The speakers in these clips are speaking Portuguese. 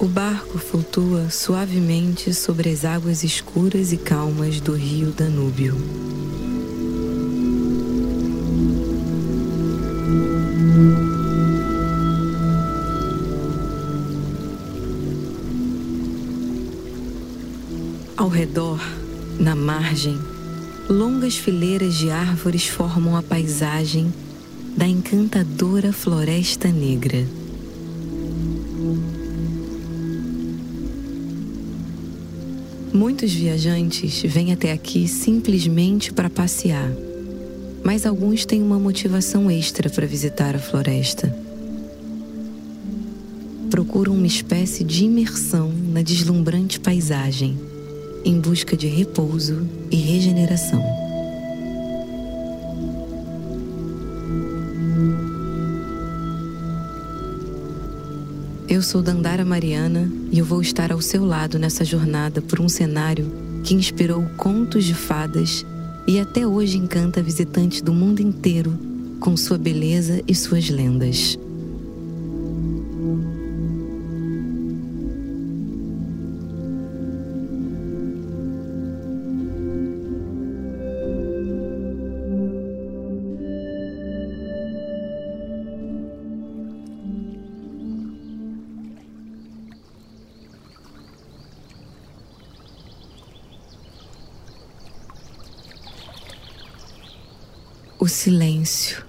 O barco flutua suavemente sobre as águas escuras e calmas do rio Danúbio. Ao redor, na margem, longas fileiras de árvores formam a paisagem da encantadora Floresta Negra. Muitos viajantes vêm até aqui simplesmente para passear, mas alguns têm uma motivação extra para visitar a floresta. Procuram uma espécie de imersão na deslumbrante paisagem, em busca de repouso e regeneração. Eu sou Dandara Mariana e eu vou estar ao seu lado nessa jornada por um cenário que inspirou contos de fadas e até hoje encanta visitantes do mundo inteiro com sua beleza e suas lendas. O silêncio,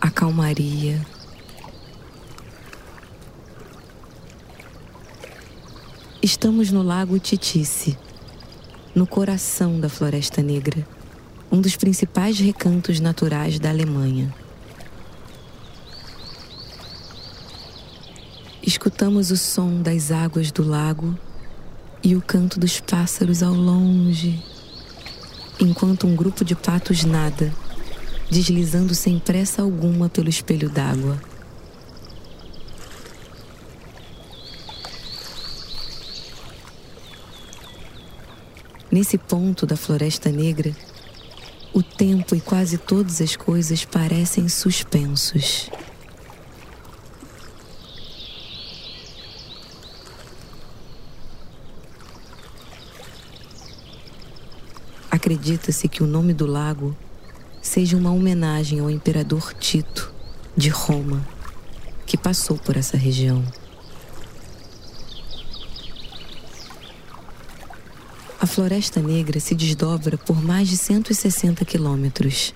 a calmaria. Estamos no Lago Titice, no coração da Floresta Negra, um dos principais recantos naturais da Alemanha. Escutamos o som das águas do lago e o canto dos pássaros ao longe enquanto um grupo de patos nada, deslizando sem pressa alguma pelo espelho d'água. Nesse ponto da Floresta Negra, o tempo e quase todas as coisas parecem suspensos. Acredita-se que o nome do lago seja uma homenagem ao imperador Tito, de Roma, que passou por essa região. A Floresta Negra se desdobra por mais de 160 quilômetros,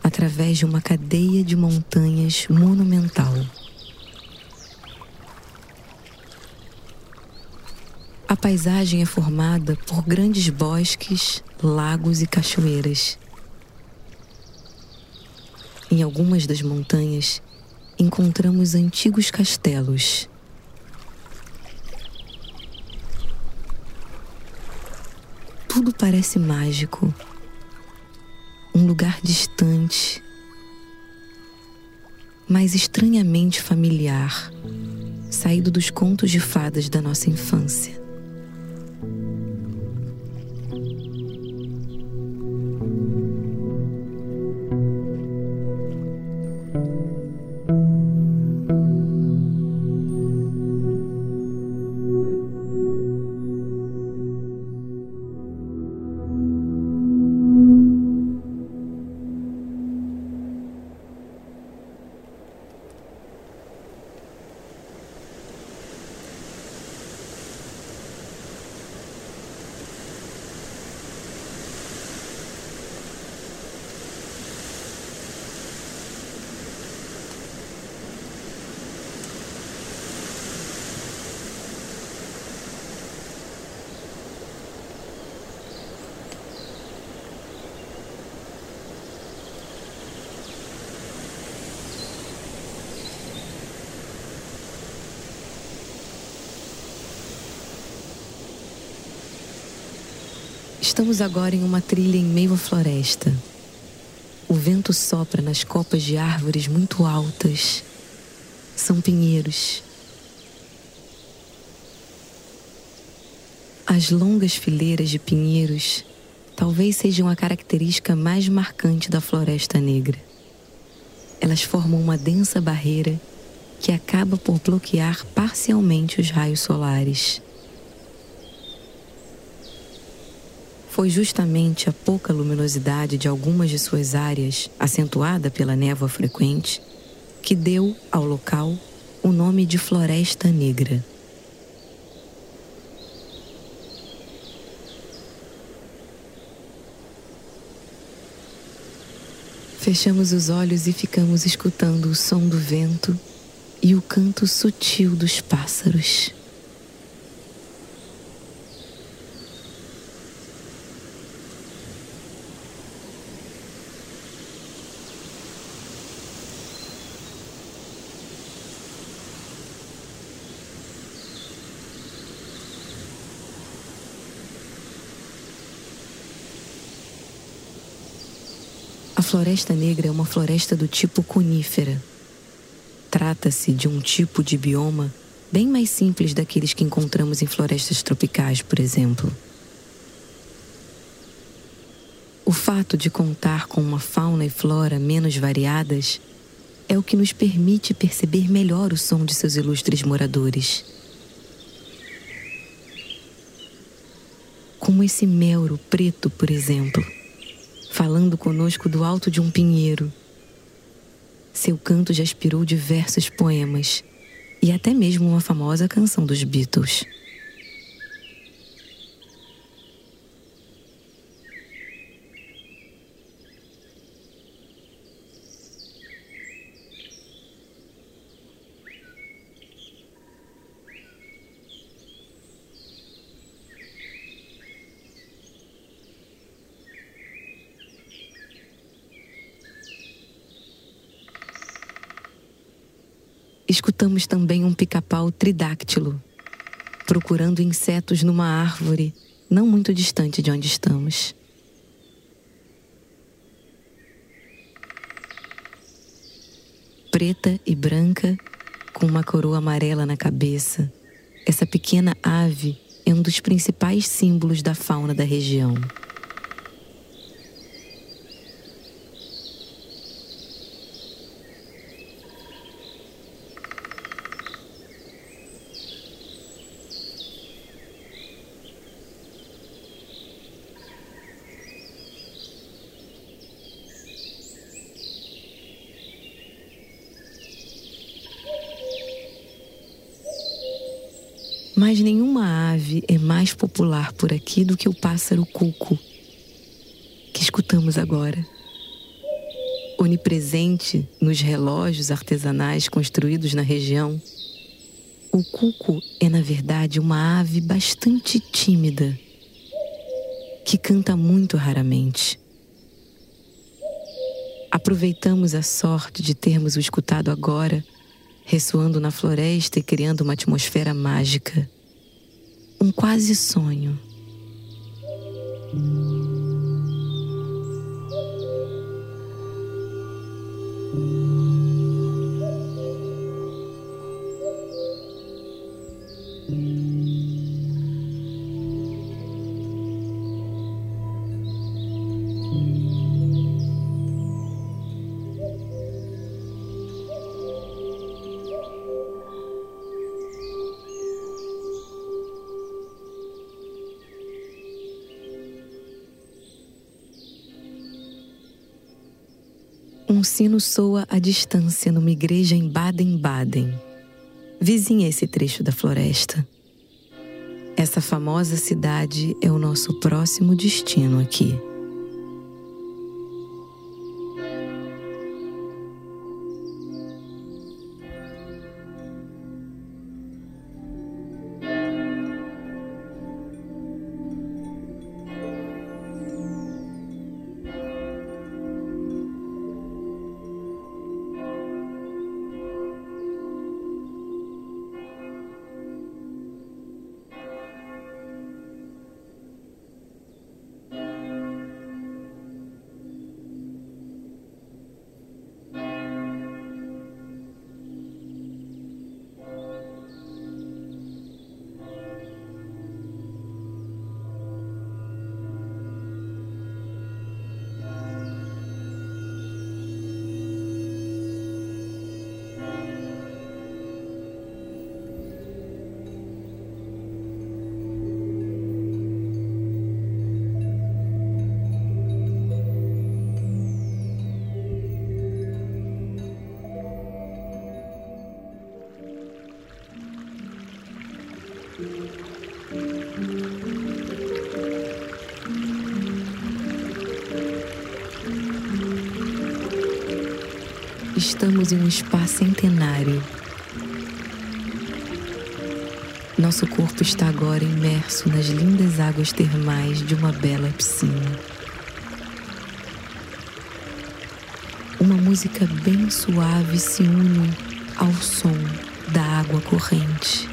através de uma cadeia de montanhas monumental. A paisagem é formada por grandes bosques, lagos e cachoeiras. Em algumas das montanhas, encontramos antigos castelos. Tudo parece mágico. Um lugar distante, mas estranhamente familiar, saído dos contos de fadas da nossa infância. Estamos agora em uma trilha em meio à floresta. O vento sopra nas copas de árvores muito altas. São pinheiros. As longas fileiras de pinheiros talvez sejam a característica mais marcante da Floresta Negra. Elas formam uma densa barreira que acaba por bloquear parcialmente os raios solares. Foi justamente a pouca luminosidade de algumas de suas áreas, acentuada pela névoa frequente, que deu ao local o nome de Floresta Negra. Fechamos os olhos e ficamos escutando o som do vento e o canto sutil dos pássaros. Floresta Negra é uma floresta do tipo conífera. Trata-se de um tipo de bioma bem mais simples daqueles que encontramos em florestas tropicais, por exemplo. O fato de contar com uma fauna e flora menos variadas é o que nos permite perceber melhor o som de seus ilustres moradores. Como esse melro preto, por exemplo falando conosco do alto de um pinheiro. Seu canto já inspirou diversos poemas e até mesmo uma famosa canção dos Beatles. Escutamos também um pica-pau tridáctilo, procurando insetos numa árvore não muito distante de onde estamos. Preta e branca, com uma coroa amarela na cabeça, essa pequena ave é um dos principais símbolos da fauna da região. Mas nenhuma ave é mais popular por aqui do que o pássaro cuco, que escutamos agora. Onipresente nos relógios artesanais construídos na região, o cuco é, na verdade, uma ave bastante tímida, que canta muito raramente. Aproveitamos a sorte de termos o escutado agora ressoando na floresta e criando uma atmosfera mágica. Um quase sonho. Sino soa à distância numa igreja em Baden-Baden, vizinha esse trecho da floresta. Essa famosa cidade é o nosso próximo destino aqui. Estamos em um spa centenário. Nosso corpo está agora imerso nas lindas águas termais de uma bela piscina. Uma música bem suave se une ao som da água corrente.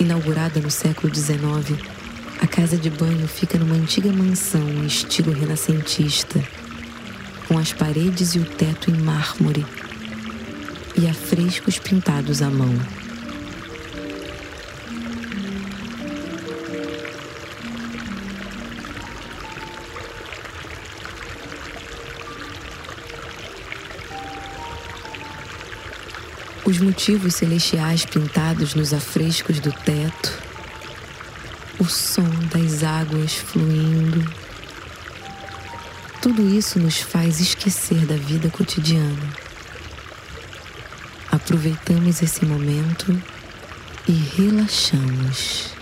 Inaugurada no século XIX, a casa de banho fica numa antiga mansão em estilo renascentista, com as paredes e o teto em mármore e afrescos pintados à mão. Os motivos celestiais pintados nos afrescos do teto, o som das águas fluindo, tudo isso nos faz esquecer da vida cotidiana. Aproveitamos esse momento e relaxamos.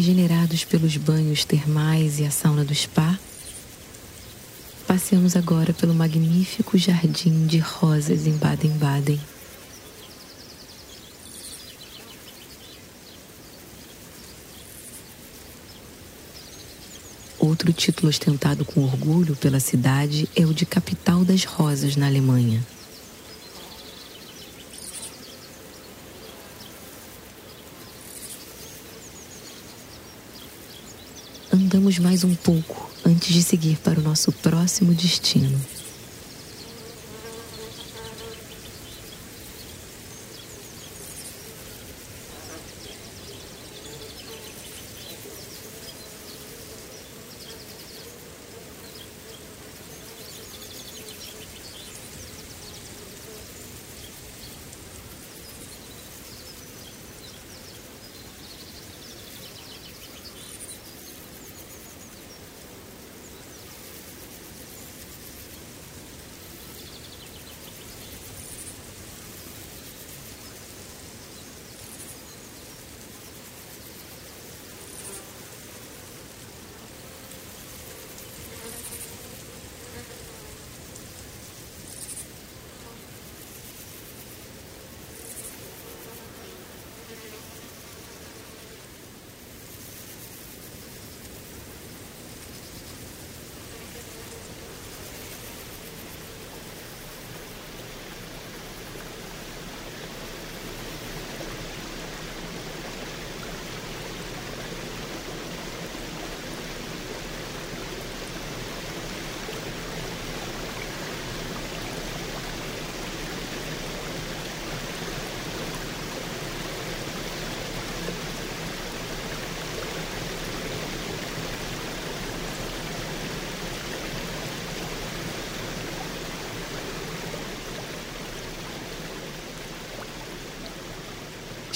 Regenerados pelos banhos termais e a sauna do spa, passeamos agora pelo magnífico jardim de rosas em Baden-Baden. Outro título ostentado com orgulho pela cidade é o de capital das rosas na Alemanha. Andamos mais um pouco antes de seguir para o nosso próximo destino.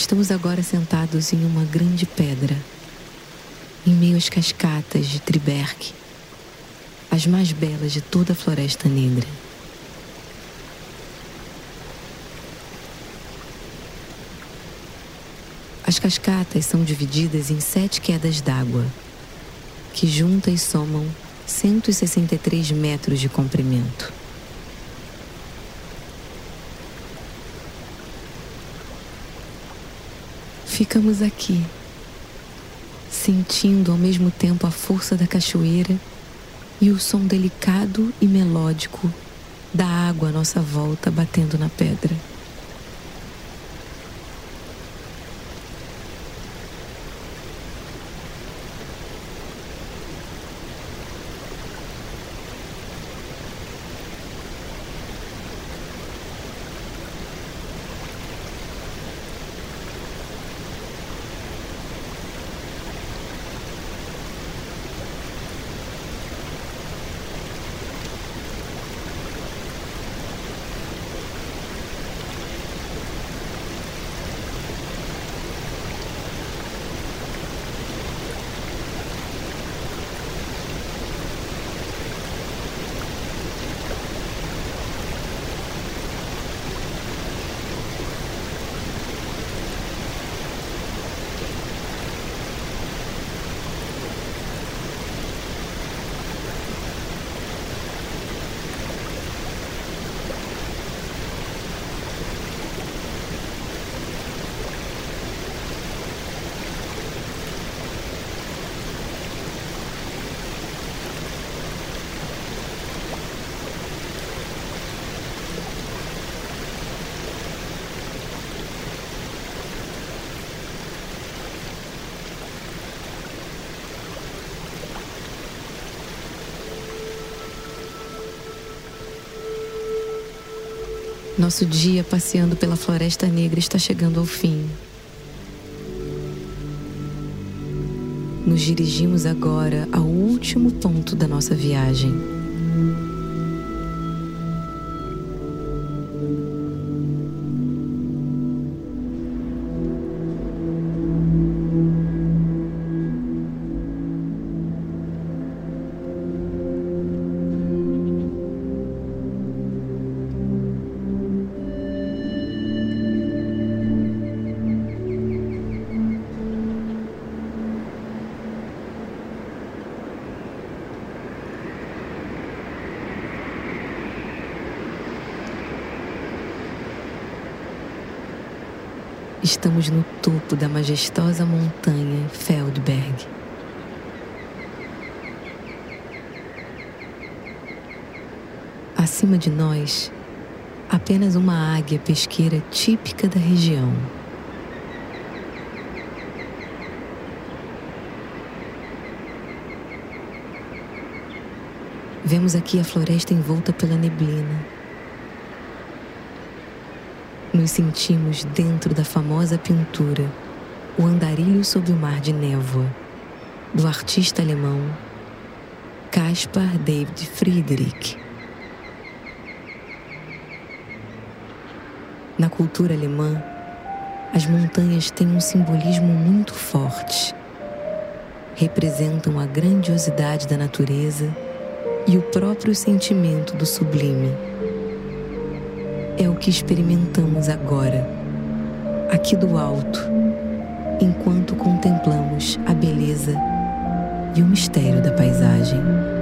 Estamos agora sentados em uma grande pedra, em meio às cascatas de Triberg, as mais belas de toda a Floresta Negra. As cascatas são divididas em sete quedas d'água, que juntas somam 163 metros de comprimento. Ficamos aqui, sentindo ao mesmo tempo a força da cachoeira e o som delicado e melódico da água à nossa volta batendo na pedra. Nosso dia passeando pela Floresta Negra está chegando ao fim. Nos dirigimos agora ao último ponto da nossa viagem. Estamos no topo da majestosa montanha Feldberg. Acima de nós, apenas uma águia pesqueira típica da região. Vemos aqui a floresta envolta pela neblina. Nos sentimos dentro da famosa pintura O Andarilho sob o Mar de Névoa, do artista alemão Caspar David Friedrich. Na cultura alemã, as montanhas têm um simbolismo muito forte. Representam a grandiosidade da natureza e o próprio sentimento do sublime. É o que experimentamos agora, aqui do alto, enquanto contemplamos a beleza e o mistério da paisagem.